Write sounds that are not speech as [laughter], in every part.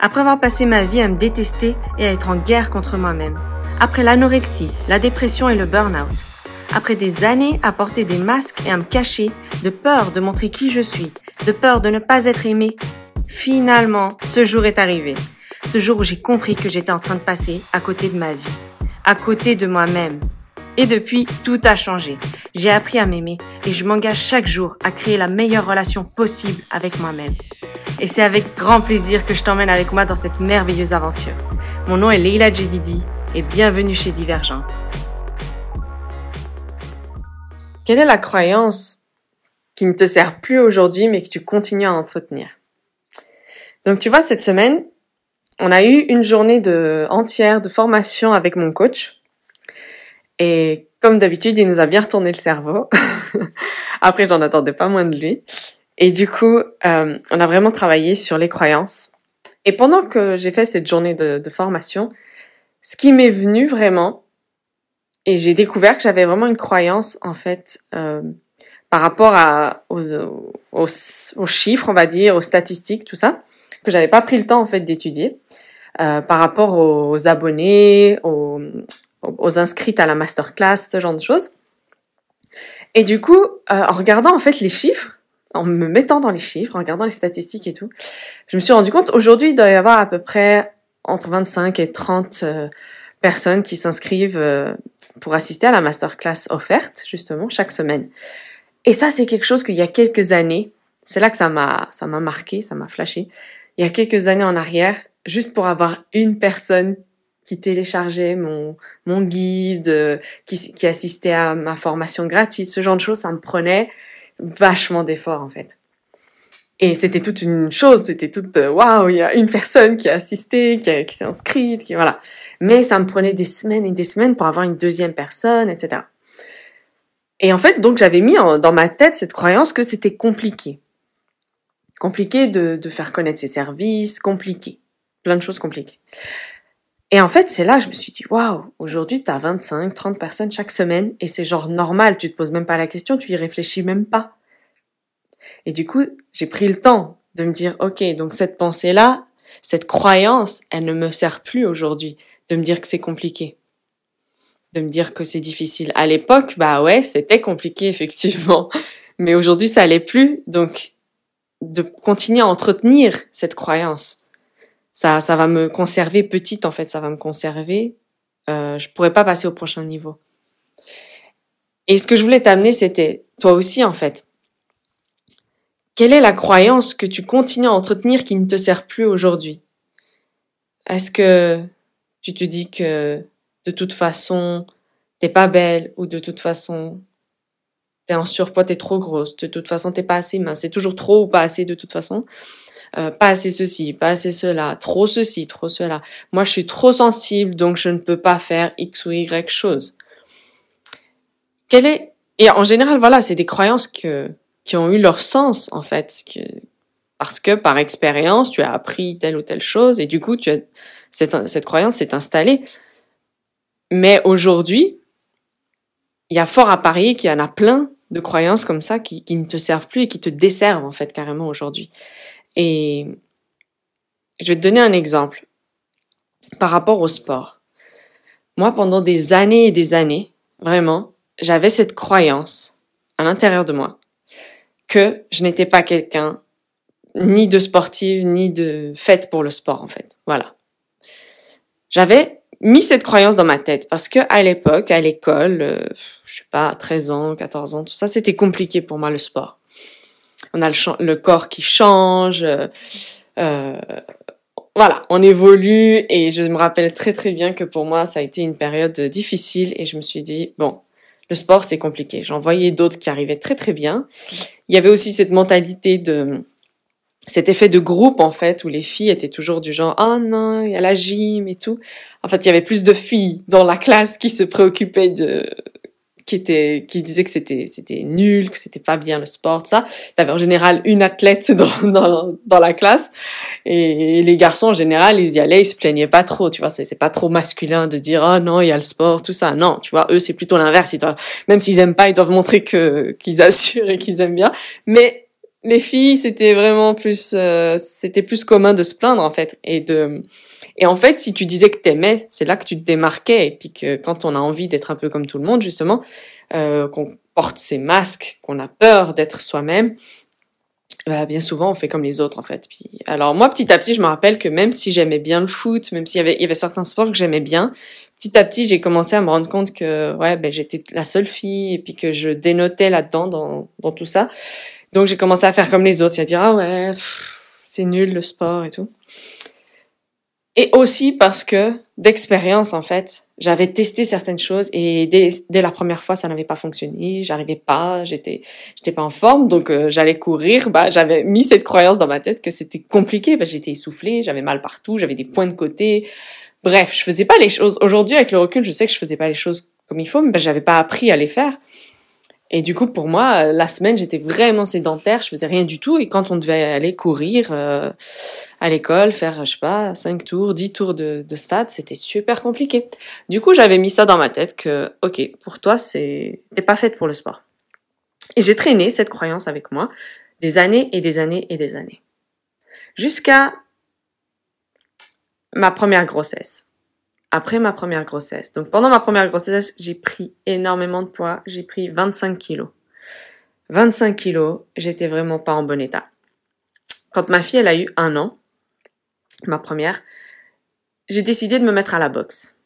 Après avoir passé ma vie à me détester et à être en guerre contre moi-même. Après l'anorexie, la dépression et le burn-out. Après des années à porter des masques et à me cacher, de peur de montrer qui je suis, de peur de ne pas être aimé, finalement, ce jour est arrivé. Ce jour où j'ai compris que j'étais en train de passer à côté de ma vie, à côté de moi-même. Et depuis, tout a changé. J'ai appris à m'aimer et je m'engage chaque jour à créer la meilleure relation possible avec moi-même. Et c'est avec grand plaisir que je t'emmène avec moi dans cette merveilleuse aventure. Mon nom est Leila Jedidi et bienvenue chez Divergence. Quelle est la croyance qui ne te sert plus aujourd'hui mais que tu continues à entretenir? Donc tu vois, cette semaine, on a eu une journée de, entière de formation avec mon coach. Et comme d'habitude, il nous a bien retourné le cerveau. [laughs] Après, j'en attendais pas moins de lui. Et du coup, euh, on a vraiment travaillé sur les croyances. Et pendant que j'ai fait cette journée de, formation, ce qui m'est venu vraiment, et j'ai découvert que j'avais vraiment une croyance en fait euh, par rapport à aux, aux, aux, chiffres, on va dire, aux statistiques, tout ça, que j'avais pas pris le temps en fait d'étudier euh, par rapport aux, abonnés, aux, aux inscrites à la masterclass, ce genre de choses. Et du coup, euh, en regardant en fait les chiffres, en me mettant dans les chiffres, en regardant les statistiques et tout, je me suis rendu compte, aujourd'hui, il doit y avoir à peu près entre 25 et 30 euh, personnes qui s'inscrivent euh, pour assister à la masterclass offerte, justement, chaque semaine. Et ça, c'est quelque chose qu'il y a quelques années, c'est là que ça m'a, ça m'a marqué, ça m'a flashé. Il y a quelques années en arrière, juste pour avoir une personne qui téléchargeait mon, mon guide, euh, qui, qui assistait à ma formation gratuite, ce genre de choses, ça me prenait vachement d'efforts en fait. Et c'était toute une chose, c'était toute euh, waouh, il y a une personne qui a assisté, qui, qui s'est inscrite, qui voilà. Mais ça me prenait des semaines et des semaines pour avoir une deuxième personne, etc. Et en fait, donc j'avais mis dans ma tête cette croyance que c'était compliqué, compliqué de, de faire connaître ses services, compliqué, plein de choses compliquées. Et en fait, c'est là que je me suis dit, waouh, aujourd'hui, tu as 25, 30 personnes chaque semaine et c'est genre normal, tu te poses même pas la question, tu y réfléchis même pas. Et du coup, j'ai pris le temps de me dire, ok, donc cette pensée-là, cette croyance, elle ne me sert plus aujourd'hui de me dire que c'est compliqué. De me dire que c'est difficile. À l'époque, bah ouais, c'était compliqué, [laughs] effectivement. Mais aujourd'hui, ça l'est plus. Donc, de continuer à entretenir cette croyance ça, ça va me conserver petite en fait, ça va me conserver. Euh, je pourrais pas passer au prochain niveau. Et ce que je voulais t'amener, c'était toi aussi en fait. Quelle est la croyance que tu continues à entretenir qui ne te sert plus aujourd'hui? Est-ce que tu te dis que de toute façon t'es pas belle ou de toute façon t'es en surpoids, t'es trop grosse, de toute façon t'es pas assez mince, c'est toujours trop ou pas assez de toute façon? Euh, pas assez ceci, pas assez cela, trop ceci, trop cela. Moi, je suis trop sensible, donc je ne peux pas faire X ou Y chose. Quelle est et en général, voilà, c'est des croyances que qui ont eu leur sens en fait, parce que par expérience, tu as appris telle ou telle chose et du coup, tu as cette cette croyance s'est installée. Mais aujourd'hui, il y a fort à parier qu'il y en a plein de croyances comme ça qui, qui ne te servent plus et qui te desservent en fait carrément aujourd'hui. Et je vais te donner un exemple par rapport au sport. Moi, pendant des années et des années, vraiment, j'avais cette croyance à l'intérieur de moi que je n'étais pas quelqu'un ni de sportive ni de faite pour le sport en fait. Voilà. J'avais mis cette croyance dans ma tête parce que à l'époque, à l'école, euh, je sais pas, 13 ans, 14 ans, tout ça, c'était compliqué pour moi le sport on a le, corps qui change. Euh, euh, voilà, on évolue et je me rappelle très très bien que pour moi ça a été une période difficile et je me suis dit bon, le sport c'est compliqué. J'en voyais d'autres qui arrivaient très très bien. Il y avait aussi cette mentalité de cet effet de groupe en fait où les filles étaient toujours du genre oh non il y a la gym et tout. En fait il y avait plus de filles dans la classe qui se préoccupaient de qui était qui disait que c'était c'était nul, que c'était pas bien le sport, tout ça. T'avais en général une athlète dans, dans dans la classe et les garçons en général ils y allaient, ils se plaignaient pas trop, tu vois. C'est pas trop masculin de dire oh non il y a le sport, tout ça. Non, tu vois, eux c'est plutôt l'inverse. Ils doivent même s'ils aiment pas, ils doivent montrer que qu'ils assurent et qu'ils aiment bien. Mais les filles, c'était vraiment plus, euh, c'était plus commun de se plaindre en fait, et de, et en fait, si tu disais que t'aimais, c'est là que tu te démarquais, et puis que quand on a envie d'être un peu comme tout le monde justement, euh, qu'on porte ses masques, qu'on a peur d'être soi-même, bah, bien souvent on fait comme les autres en fait. Puis, alors moi, petit à petit, je me rappelle que même si j'aimais bien le foot, même s'il y avait, il y avait certains sports que j'aimais bien, petit à petit, j'ai commencé à me rendre compte que ouais, ben j'étais la seule fille et puis que je dénotais là-dedans dans, dans tout ça. Donc j'ai commencé à faire comme les autres, à dire ah ouais, c'est nul le sport et tout. Et aussi parce que d'expérience en fait, j'avais testé certaines choses et dès, dès la première fois ça n'avait pas fonctionné, j'arrivais pas, j'étais j'étais pas en forme donc euh, j'allais courir, bah j'avais mis cette croyance dans ma tête que c'était compliqué, bah j'étais essoufflée, j'avais mal partout, j'avais des points de côté. Bref, je faisais pas les choses aujourd'hui avec le recul, je sais que je faisais pas les choses comme il faut mais bah, j'avais pas appris à les faire. Et du coup, pour moi, euh, la semaine, j'étais vraiment sédentaire, je faisais rien du tout. Et quand on devait aller courir euh, à l'école, faire, je sais pas, 5 tours, 10 tours de, de stade, c'était super compliqué. Du coup, j'avais mis ça dans ma tête que, ok, pour toi, c'est, t'es pas faite pour le sport. Et j'ai traîné cette croyance avec moi des années et des années et des années. Jusqu'à ma première grossesse après ma première grossesse. Donc pendant ma première grossesse, j'ai pris énormément de poids. J'ai pris 25 kilos. 25 kilos, j'étais vraiment pas en bon état. Quand ma fille, elle a eu un an, ma première, j'ai décidé de me mettre à la boxe.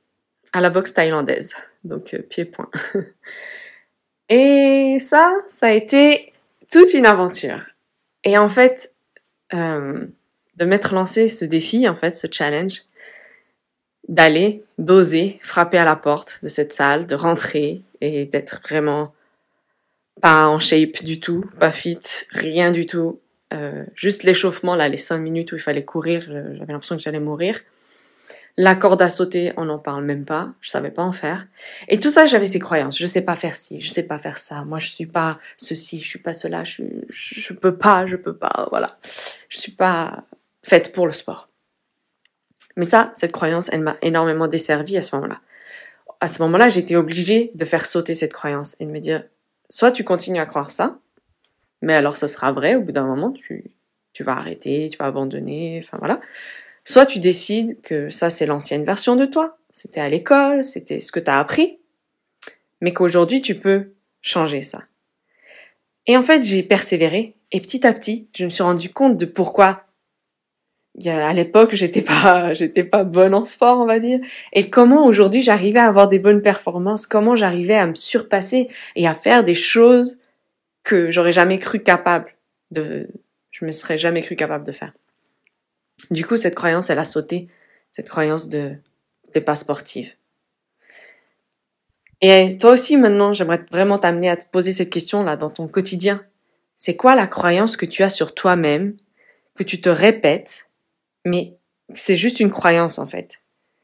À la boxe thaïlandaise. Donc euh, pied-point. [laughs] Et ça, ça a été toute une aventure. Et en fait, euh, de m'être lancé ce défi, en fait, ce challenge, d'aller, d'oser frapper à la porte de cette salle, de rentrer et d'être vraiment pas en shape du tout, pas fit, rien du tout. Euh, juste l'échauffement, là, les cinq minutes où il fallait courir, j'avais l'impression que j'allais mourir. La corde à sauter, on n'en parle même pas. Je savais pas en faire. Et tout ça, j'avais ces croyances. Je sais pas faire ci, je sais pas faire ça. Moi, je suis pas ceci, je suis pas cela. Je, je peux pas, je peux pas. Voilà. Je suis pas faite pour le sport. Mais ça, cette croyance, elle m'a énormément desservie à ce moment-là. À ce moment-là, j'étais obligée de faire sauter cette croyance et de me dire, soit tu continues à croire ça, mais alors ça sera vrai, au bout d'un moment, tu, tu vas arrêter, tu vas abandonner, enfin voilà. Soit tu décides que ça, c'est l'ancienne version de toi, c'était à l'école, c'était ce que tu as appris, mais qu'aujourd'hui, tu peux changer ça. Et en fait, j'ai persévéré, et petit à petit, je me suis rendu compte de pourquoi à l'époque, j'étais pas, [laughs] j'étais pas bonne en sport, on va dire. Et comment aujourd'hui j'arrivais à avoir des bonnes performances, comment j'arrivais à me surpasser et à faire des choses que j'aurais jamais cru capable de, je me serais jamais cru capable de faire? Du coup, cette croyance, elle a sauté, cette croyance de, t'es pas sportive. Et toi aussi, maintenant, j'aimerais vraiment t'amener à te poser cette question-là dans ton quotidien. C'est quoi la croyance que tu as sur toi-même, que tu te répètes mais c'est juste une croyance en fait.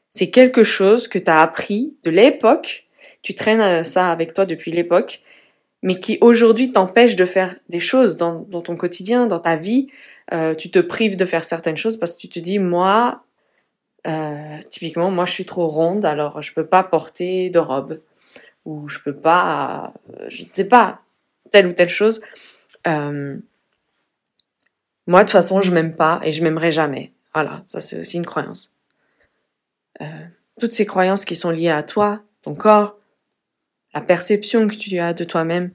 C'est quelque chose que tu as appris de l'époque, tu traînes euh, ça avec toi depuis l'époque, mais qui aujourd'hui t'empêche de faire des choses dans, ton quotidien, dans ta vie. Euh, tu te prives de faire certaines choses parce que tu te dis, moi, euh, typiquement, moi je suis trop ronde, alors je peux pas porter de robe. Ou je peux pas, je ne sais pas, telle ou telle chose. moi, de toute façon, je m'aime pas et je m'aimerai jamais. Voilà, ça c'est aussi une croyance. Euh, toutes ces croyances qui sont liées à toi, ton corps, la perception que tu as de toi-même.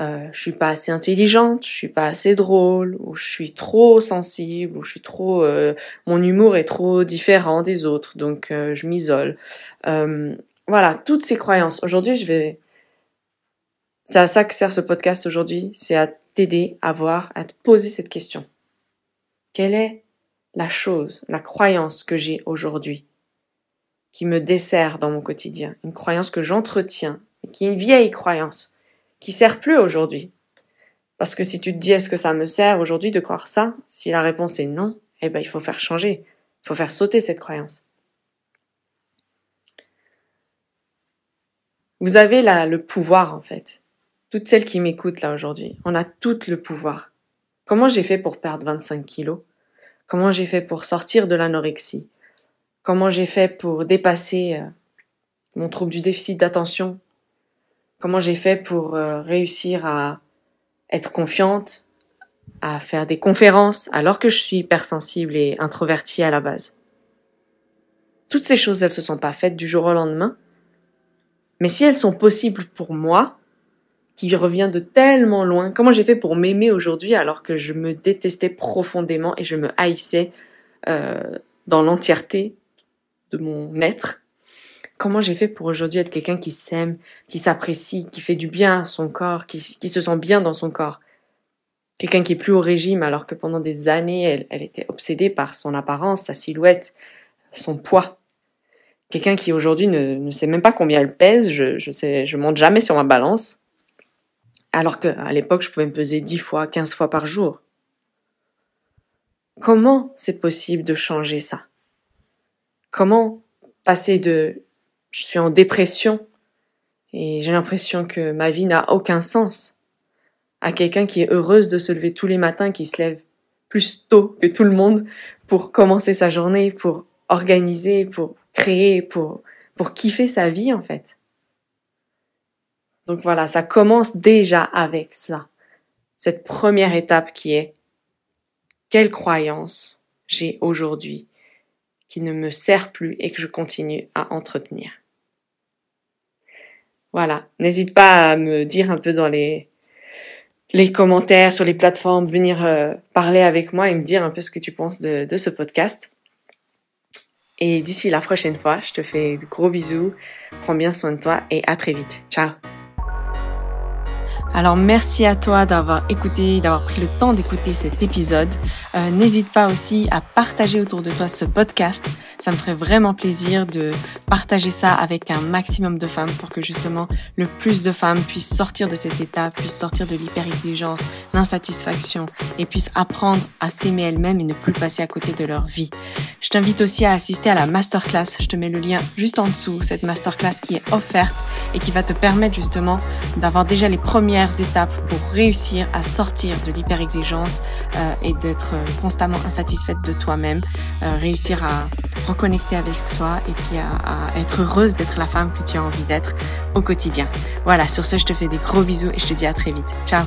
Euh, je suis pas assez intelligente, je suis pas assez drôle, ou je suis trop sensible, ou je suis trop, euh, mon humour est trop différent des autres, donc euh, je m'isole. Euh, voilà, toutes ces croyances. Aujourd'hui, je vais, c'est à ça que sert ce podcast aujourd'hui, c'est à t'aider à voir, à te poser cette question. Quelle est la chose, la croyance que j'ai aujourd'hui, qui me dessert dans mon quotidien, une croyance que j'entretiens, qui est une vieille croyance, qui sert plus aujourd'hui. Parce que si tu te dis est-ce que ça me sert aujourd'hui de croire ça, si la réponse est non, eh ben il faut faire changer, il faut faire sauter cette croyance. Vous avez le pouvoir en fait. Toutes celles qui m'écoutent là aujourd'hui, on a toutes le pouvoir. Comment j'ai fait pour perdre 25 kilos? Comment j'ai fait pour sortir de l'anorexie? Comment j'ai fait pour dépasser euh, mon trouble du déficit d'attention? Comment j'ai fait pour euh, réussir à être confiante, à faire des conférences alors que je suis hypersensible et introvertie à la base? Toutes ces choses, elles se sont pas faites du jour au lendemain. Mais si elles sont possibles pour moi, qui revient de tellement loin, comment j'ai fait pour m'aimer aujourd'hui alors que je me détestais profondément et je me haïssais euh, dans l'entièreté de mon être? Comment j'ai fait pour aujourd'hui être quelqu'un qui s'aime, qui s'apprécie, qui fait du bien à son corps, qui, se sent bien dans son corps? Quelqu'un qui est plus au régime alors que pendant des années, elle, était obsédée par son apparence, sa silhouette, son poids. Quelqu'un qui aujourd'hui ne, ne, sait même pas combien elle pèse, je, je sais, je monte jamais sur ma balance. Alors qu'à l'époque, je pouvais me peser 10 fois, 15 fois par jour. Comment c'est possible de changer ça? Comment passer de je suis en dépression et j'ai l'impression que ma vie n'a aucun sens à quelqu'un qui est heureuse de se lever tous les matins, qui se lève plus tôt que tout le monde pour commencer sa journée, pour organiser, pour créer, pour, pour kiffer sa vie en fait. Donc voilà, ça commence déjà avec ça. Cette première étape qui est quelle croyance j'ai aujourd'hui qui ne me sert plus et que je continue à entretenir? Voilà, n'hésite pas à me dire un peu dans les commentaires sur les plateformes, venir euh, parler avec moi et me dire un peu ce que tu penses de ce podcast. Et d'ici la prochaine fois, je te fais de gros bisous, prends bien soin de toi et à très vite. Ciao alors merci à toi d'avoir écouté, d'avoir pris le temps d'écouter cet épisode. Euh, N'hésite pas aussi à partager autour de toi ce podcast. Ça me ferait vraiment plaisir de partager ça avec un maximum de femmes pour que justement le plus de femmes puissent sortir de cet état, puissent sortir de l'hyper-exigence, l'insatisfaction et puissent apprendre à s'aimer elles-mêmes et ne plus passer à côté de leur vie. Je t'invite aussi à assister à la masterclass. Je te mets le lien juste en dessous, cette masterclass qui est offerte et qui va te permettre justement d'avoir déjà les premières étapes pour réussir à sortir de l'hyper-exigence euh, et d'être constamment insatisfaite de toi-même, euh, réussir à reconnecter avec soi et puis à, être heureuse d'être la femme que tu as envie d'être au quotidien. Voilà, sur ce, je te fais des gros bisous et je te dis à très vite. Ciao